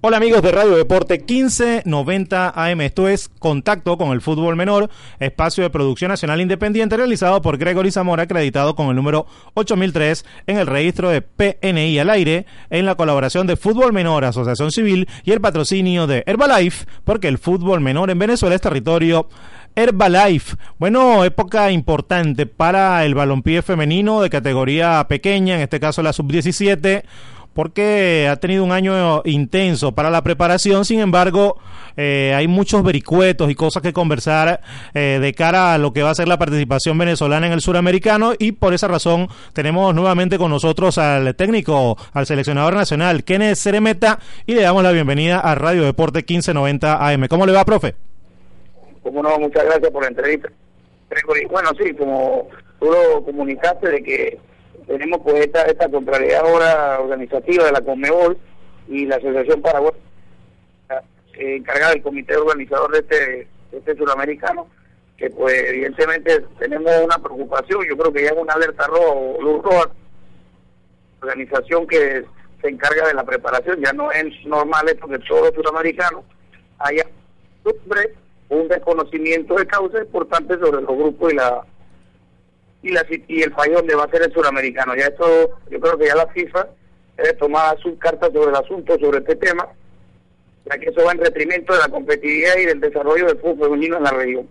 Hola amigos de Radio Deporte 1590 AM, esto es Contacto con el Fútbol Menor, espacio de producción nacional independiente realizado por Gregory Zamora, acreditado con el número 8003 en el registro de PNI al aire, en la colaboración de Fútbol Menor, Asociación Civil y el patrocinio de Herbalife, porque el fútbol menor en Venezuela es territorio Herbalife. Bueno, época importante para el balompié femenino de categoría pequeña, en este caso la sub-17 porque ha tenido un año intenso para la preparación, sin embargo, eh, hay muchos vericuetos y cosas que conversar eh, de cara a lo que va a ser la participación venezolana en el suramericano y por esa razón tenemos nuevamente con nosotros al técnico, al seleccionador nacional, Kenneth Ceremeta, y le damos la bienvenida a Radio Deporte 1590 AM. ¿Cómo le va, profe? Como no, muchas gracias por la entrevista. Bueno, sí, como tú lo comunicaste de que tenemos pues esta, esta contrariedad ahora organizativa de la Conmebol y la Asociación Paraguay eh, encargada del comité organizador de este, este suramericano, que pues evidentemente tenemos una preocupación, yo creo que ya es una alerta roja luz roja, organización que se encarga de la preparación, ya no es normal esto que todos los suramericanos haya un desconocimiento de causas importantes sobre los grupos y la y, la, y el país donde va a ser el suramericano. Ya esto, yo creo que ya la FIFA debe tomar sus cartas sobre el asunto, sobre este tema, ya que eso va en detrimento de la competitividad y del desarrollo del fútbol femenino en la región.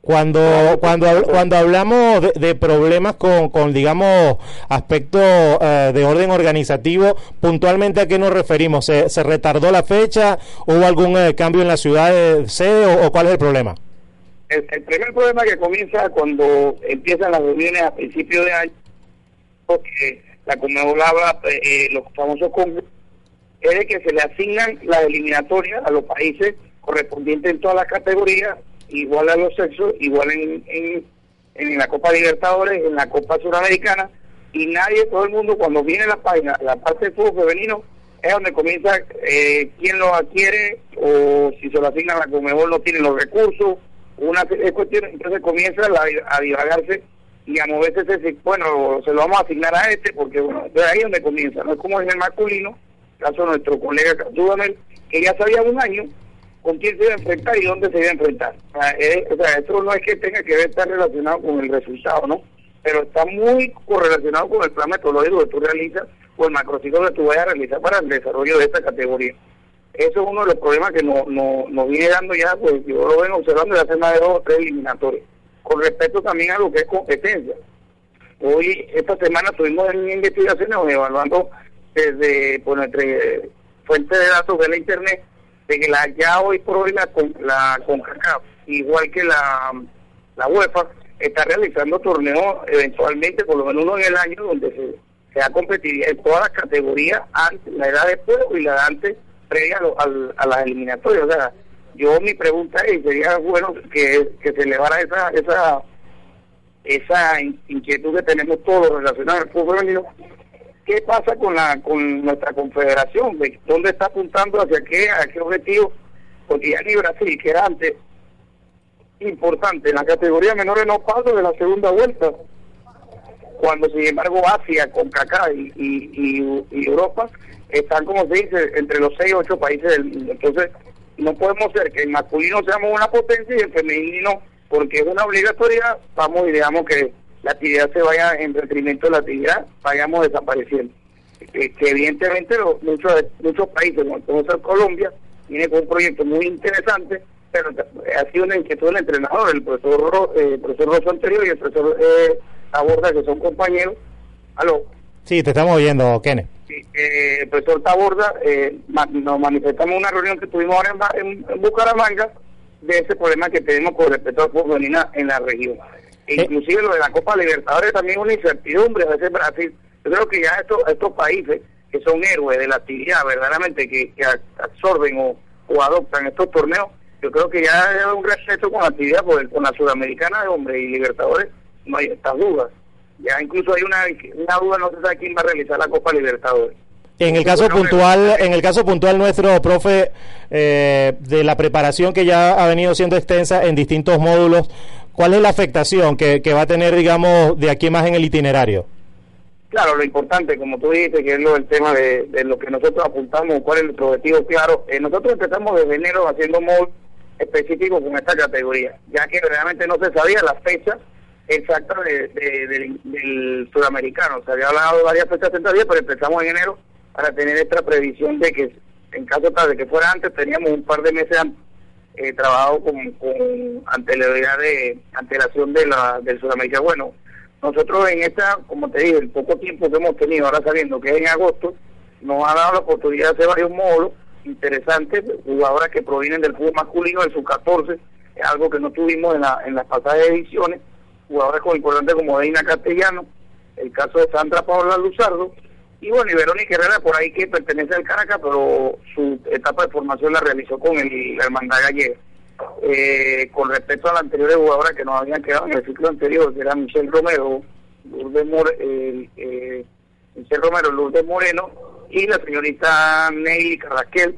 Cuando, cuando, cuando hablamos de, problemas con, con, digamos, aspectos eh, de orden organizativo, puntualmente a qué nos referimos? ¿Se, se retardó la fecha? ¿Hubo algún eh, cambio en la ciudad de sede o cuál es el problema? El, primer problema que comienza cuando empiezan las reuniones a principios de año, porque la Conmebol habla, eh, los famosos congresos, es de que se le asignan las eliminatorias a los países correspondientes en todas las categorías, igual a los sexos, igual en, en, en la Copa Libertadores, en la Copa Suramericana, y nadie, todo el mundo, cuando viene la página, la parte de fútbol femenino, es donde comienza eh, quién lo adquiere o si se lo asignan a la Conmebol no tiene los recursos una cuestión, entonces comienza a, divagarse y a moverse ese, bueno, se lo vamos a asignar a este, porque bueno, de ahí es donde comienza, no es como en el masculino, caso nuestro colega Dudamel, que ya sabía un año con quién se iba a enfrentar y dónde se iba a enfrentar. O sea, eh, eso no es que tenga que ver estar relacionado con el resultado, ¿no? Pero está muy correlacionado con el plan metodológico que tú realizas o el macrociclo que tú vayas a realizar para el desarrollo de esta categoría. Eso es uno de los problemas que nos no, no viene dando ya, pues yo lo vengo observando desde hace más de dos o tres eliminatorios. Con respecto también a lo que es competencia. Hoy, esta semana, estuvimos en investigaciones evaluando desde por nuestra fuente de datos de la Internet, de que la, ya hoy por hoy la, la CONCACAF, igual que la, la UEFA, está realizando torneos eventualmente, por lo menos uno en el año, donde se, se ha competido en todas las categorías, antes, la edad de y la de antes previa a, las eliminatorias. O sea, yo mi pregunta es, sería bueno que, que se elevara esa, esa, esa inquietud que tenemos todos relacionados al fútbol femenino. ¿Qué pasa con la con nuestra confederación? ¿De ¿Dónde está apuntando? ¿Hacia qué? ¿A qué objetivo? Porque ya ni Brasil, que era antes importante, en la categoría menores no paso de la segunda vuelta. Cuando, sin embargo, Asia, con Cacá y, y, y Europa están, como se dice, entre los seis o ocho países del mundo. Entonces, no podemos ser que en masculino seamos una potencia y en femenino, porque es una obligatoriedad, vamos y digamos que la actividad se vaya en detrimento de la actividad, vayamos desapareciendo. Que, evidentemente muchos muchos países, como ser Colombia, tiene un proyecto muy interesante, pero ha sido una inquietud del entrenador, el profesor, eh, el profesor Rosso anterior y el profesor eh, Aborda, que son compañeros. Aló. Sí, te estamos oyendo, Kenneth eh, el profesor Taborda, eh, nos manifestamos en una reunión que tuvimos ahora en, Bucaramanga de ese problema que tenemos con respecto al fútbol en la región. E inclusive lo de la Copa Libertadores también una incertidumbre a veces Brasil. Yo creo que ya estos, estos países que son héroes de la actividad, verdaderamente, que, absorben o, o adoptan estos torneos, yo creo que ya hay un respeto con la actividad, porque con la Sudamericana de Hombre y Libertadores no hay estas dudas. Ya incluso hay una, una duda, no se sabe quién va a realizar la Copa Libertadores. En el caso puntual, en el caso puntual nuestro profe eh, de la preparación que ya ha venido siendo extensa en distintos módulos, ¿cuál es la afectación que, que va a tener, digamos, de aquí más en el itinerario? Claro, lo importante, como tú dices, que es lo del tema de, lo que nosotros apuntamos, cuál es nuestro objetivo, claro. Eh, nosotros empezamos desde enero haciendo módulos específicos con esta categoría, ya que realmente no se sabía la fecha exacta de, del sudamericano. Se había hablado de varias fechas tentativas, pero empezamos en enero para tener esta previsión de que en caso de que fuera antes, teníamos un par de meses eh, trabajado con, con anterioridad de antelación de la, del Sudamericano. Bueno, nosotros en esta, como te dije, el poco tiempo que hemos tenido, ahora sabiendo que es en agosto, nos ha dado la oportunidad de hacer varios módulos interesantes, jugadoras que provienen del fútbol masculino, del sub-14, es algo que no tuvimos en, la, en las pasadas ediciones, jugadores importantes como Deina Castellano, el caso de Sandra Paola Luzardo, y bueno, y Verónica Herrera por ahí que pertenece al Caracas, pero su etapa de formación la realizó con el, la Hermandad Gallega. Eh, con respecto a la anterior jugadora que nos habían quedado en el ciclo anterior, que era Michelle Romero, Lourdes More, eh, Romero, Lourdes Moreno y la señorita Nelly Carraquel,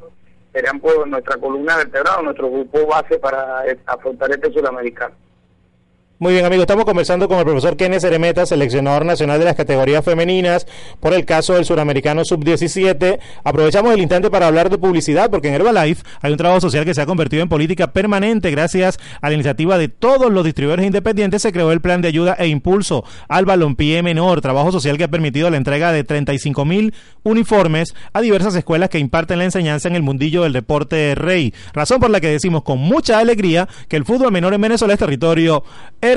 serían pues nuestra columna vertebral, nuestro grupo base para afrontar este sudamericano. Muy bien, amigos, estamos conversando con el profesor Kenneth Ceremeta, seleccionador nacional de las categorías femeninas, por el caso del suramericano sub-17. Aprovechamos el instante para hablar de publicidad, porque en Herbalife hay un trabajo social que se ha convertido en política permanente gracias a la iniciativa de todos los distribuidores independientes. Se creó el plan de ayuda e impulso al balompié menor, trabajo social que ha permitido la entrega de 35 mil uniformes a diversas escuelas que imparten la enseñanza en el mundillo del deporte rey. Razón por la que decimos con mucha alegría que el fútbol menor en Venezuela es territorio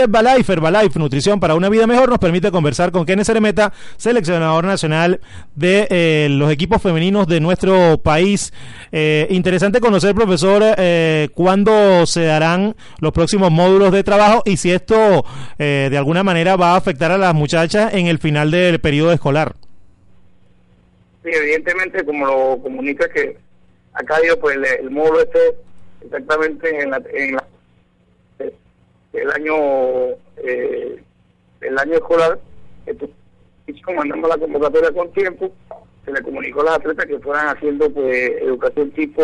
Herbalife, Herbalife, nutrición para una vida mejor, nos permite conversar con Kenneth Ceremeta, seleccionador nacional de eh, los equipos femeninos de nuestro país. Eh, interesante conocer, profesor, eh, cuándo se darán los próximos módulos de trabajo y si esto de alguna manera va a afectar a las muchachas en el final del periodo escolar. Sí, evidentemente, como lo comunica que acá dio pues el, módulo este exactamente en la, en la el año eh, el año escolar mandamos la convocatoria con tiempo se le comunicó a las atletas que fueran haciendo pues educación tipo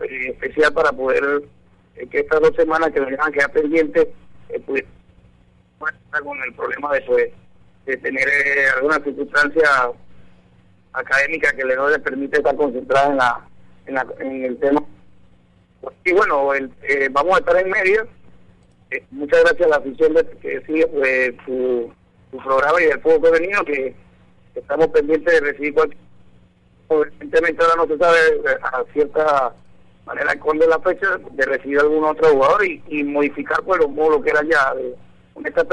eh, especial para poder eh, que estas dos semanas que nos a quedar pendientes eh, pues con el problema de pues, tener alguna circunstancia académica que le no les permite estar concentrada en la en, la, en el tema. Y bueno el, vamos a estar en medio eh, muchas gracias a la afición de, que sigue pues, su, programa y del fútbol femenino que estamos pendientes de recibir cualquier evidentemente ahora no se sabe eh, a cierta manera de la fecha de recibir algún otro jugador y, modificar pues los modos que era ya de esta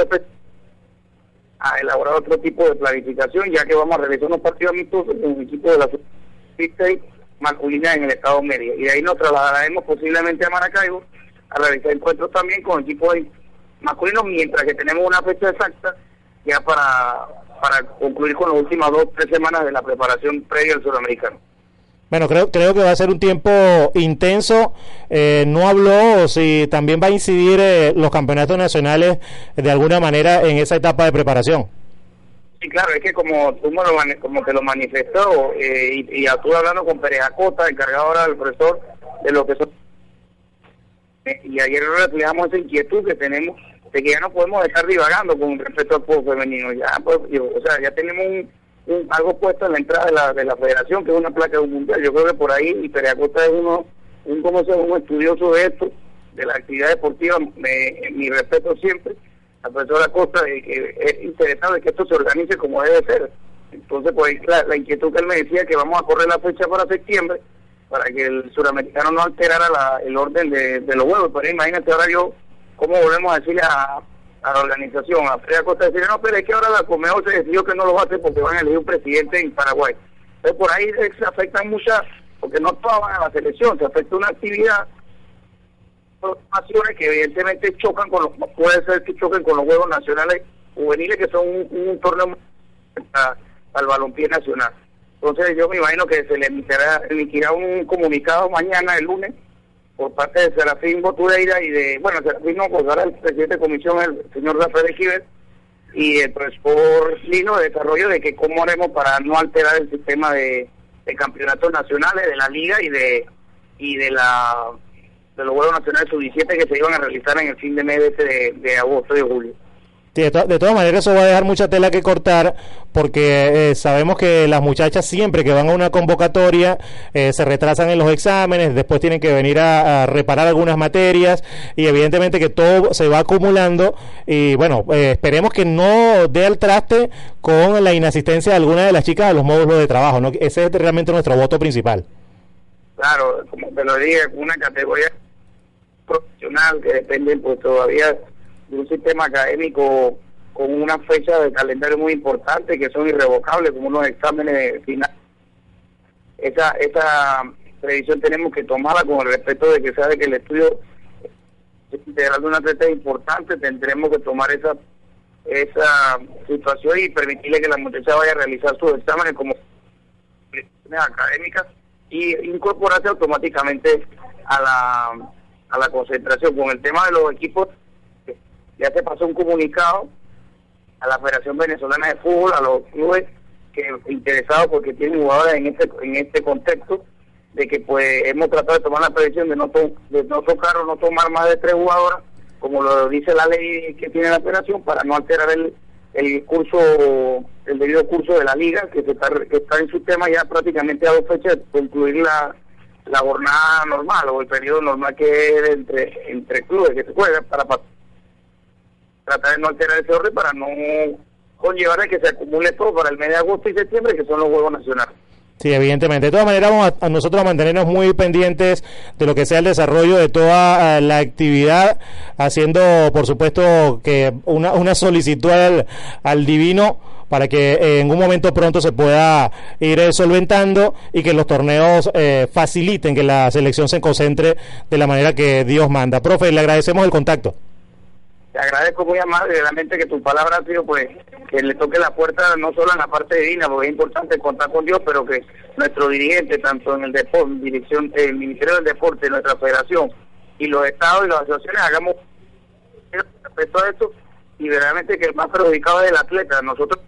a elaborar otro tipo de planificación ya que vamos a realizar unos partidos amistosos con un equipo de la masculina en el estado medio. Y de ahí nos trasladaremos posiblemente a Maracaibo a realizar encuentros también con equipos masculinos, mientras que tenemos una fecha exacta ya para, para concluir con las últimas dos tres semanas de la preparación previa al sudamericano. Bueno, creo, creo que va a ser un tiempo intenso. Eh, no habló si también va a incidir eh, los campeonatos nacionales de alguna manera en esa etapa de preparación. Sí, claro, es que como tú me lo, como te lo manifestó eh, y, y estuve hablando con Pérez Acosta, encargado ahora del profesor de lo que son y ayer reflejamos esa inquietud que tenemos de que ya no podemos estar divagando con respecto al fútbol femenino. Ya, pues, o sea, ya tenemos un, algo puesto en la entrada de la, de la federación, que es una placa de un mundial. Yo creo que por ahí, y Periacosta es uno, un, como se, un estudioso de esto, de la actividad deportiva, me, mi respeto siempre, la profesora Costa, que es interesado de que esto se organice como debe ser. Entonces, pues la, la inquietud que él me decía que vamos a correr la fecha para septiembre, para que el suramericano no alterara la, el orden de, los juegos. Pero imagínate ahora yo, ¿cómo volvemos a decirle a, la organización, a Freya Costa, decirle, no, pero es que ahora la Comeo se decidió que no lo va a hacer porque van a elegir un presidente en Paraguay. Entonces por ahí se afectan muchas, porque no todas van a la selección, se afecta una actividad que evidentemente chocan con los, puede ser que choquen con los juegos nacionales juveniles que son un, torneo para, para el balompié nacional Entonces yo me imagino que se le emitirá, emitirá un comunicado mañana, el lunes, por parte de Serafín Botureira y de, bueno, Serafín no, pues ahora el presidente de comisión, el señor Rafael Equiver, y el profesor Lino de desarrollo de que cómo haremos para no alterar el sistema de, de campeonatos nacionales de la liga y de y de la de los Juegos Nacionales Sub-17 que se iban a realizar en el fin de mes de, de agosto y de julio de, todas maneras eso va a dejar mucha tela que cortar porque eh, sabemos que las muchachas siempre que van a una convocatoria eh, se retrasan en los exámenes, después tienen que venir a, reparar algunas materias y evidentemente que todo se va acumulando y bueno, eh, esperemos que no dé el traste con la inasistencia de alguna de las chicas a los módulos de trabajo, ¿no? ese es realmente nuestro voto principal. Claro, como te lo dije, una categoría profesional que depende pues todavía de un sistema académico con una fecha de calendario muy importante que son irrevocables, como unos exámenes finales. Esa, esa previsión tenemos que tomarla con el respeto de que sabe que el estudio integral de una atleta es importante, tendremos que tomar esa esa situación y permitirle que la muchacha vaya a realizar sus exámenes como académicas y incorporarse automáticamente a la, a la concentración. Con el tema de los equipos ya se pasó un comunicado a la Federación Venezolana de Fútbol, a los clubes que interesados porque tienen jugadores en este en este contexto de que pues hemos tratado de tomar la previsión de no de no tocar o no tomar más de tres jugadoras como lo dice la ley que tiene la federación para no alterar el, el curso el debido curso de la liga que está que está en su tema ya prácticamente a dos fechas de concluir la, la jornada normal o el periodo normal que es entre entre clubes que se juega para tratar de no alterar ese orden para no conllevar a que se acumule todo para el mes de agosto y septiembre, que son los Juegos Nacionales. Sí, evidentemente. De todas maneras, vamos a, nosotros a mantenernos muy pendientes de lo que sea el desarrollo de toda eh, la actividad, haciendo, por supuesto, que una, una solicitud al, divino para que eh, en un momento pronto se pueda ir eh, solventando y que los torneos faciliten que la selección se concentre de la manera que Dios manda. Profe, le agradecemos el contacto te agradezco muy amable, realmente que tu palabra ha sido pues que le toque la puerta no solo en la parte divina, porque es importante contar con Dios, pero que nuestro dirigente, tanto en el deporte, dirección, el Ministerio del Deporte, nuestra federación y los estados y las asociaciones hagamos respecto a esto y realmente que el más perjudicado es el atleta. Nosotros,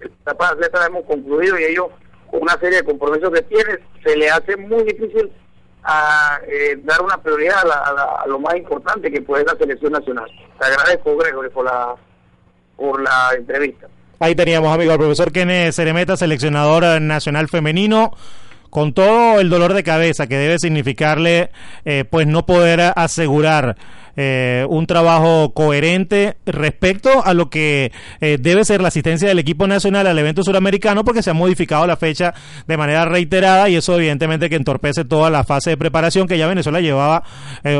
la etapa atleta la hemos concluido y ellos, con una serie de compromisos que tienen, se le hace muy difícil a eh, dar una prioridad a, lo más importante que puede la selección nacional. Te agradezco, Gregory, por la, por la entrevista. Ahí teníamos, amigo, al profesor Kenneth Ceremeta, seleccionador nacional femenino con todo el dolor de cabeza que debe significarle eh, pues no poder asegurar eh, un trabajo coherente respecto a lo que eh, debe ser la asistencia del equipo nacional al evento suramericano porque se ha modificado la fecha de manera reiterada y eso evidentemente que entorpece toda la fase de preparación que ya Venezuela llevaba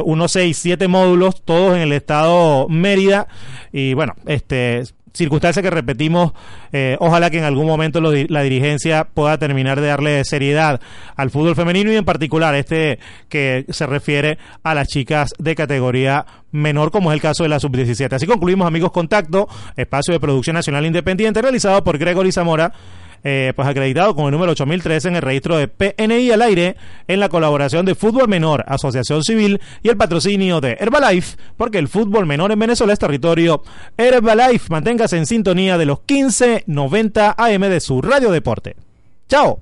unos seis, siete módulos todos en el estado Mérida. Y bueno, este circunstancia que repetimos, eh, ojalá que en algún momento la dirigencia pueda terminar de darle seriedad al fútbol femenino y en particular este que se refiere a las chicas de categoría menor, como es el caso de la sub-17. Así concluimos, amigos, contacto, espacio de producción nacional independiente realizado por Gregory Zamora eh, pues acreditado con el número 8013 en el registro de PNI al aire en la colaboración de Fútbol Menor, Asociación Civil y el patrocinio de Herbalife, porque el fútbol menor en Venezuela es territorio Herbalife. Manténgase en sintonía de los 1590 AM de su Radio Deporte. ¡Chao!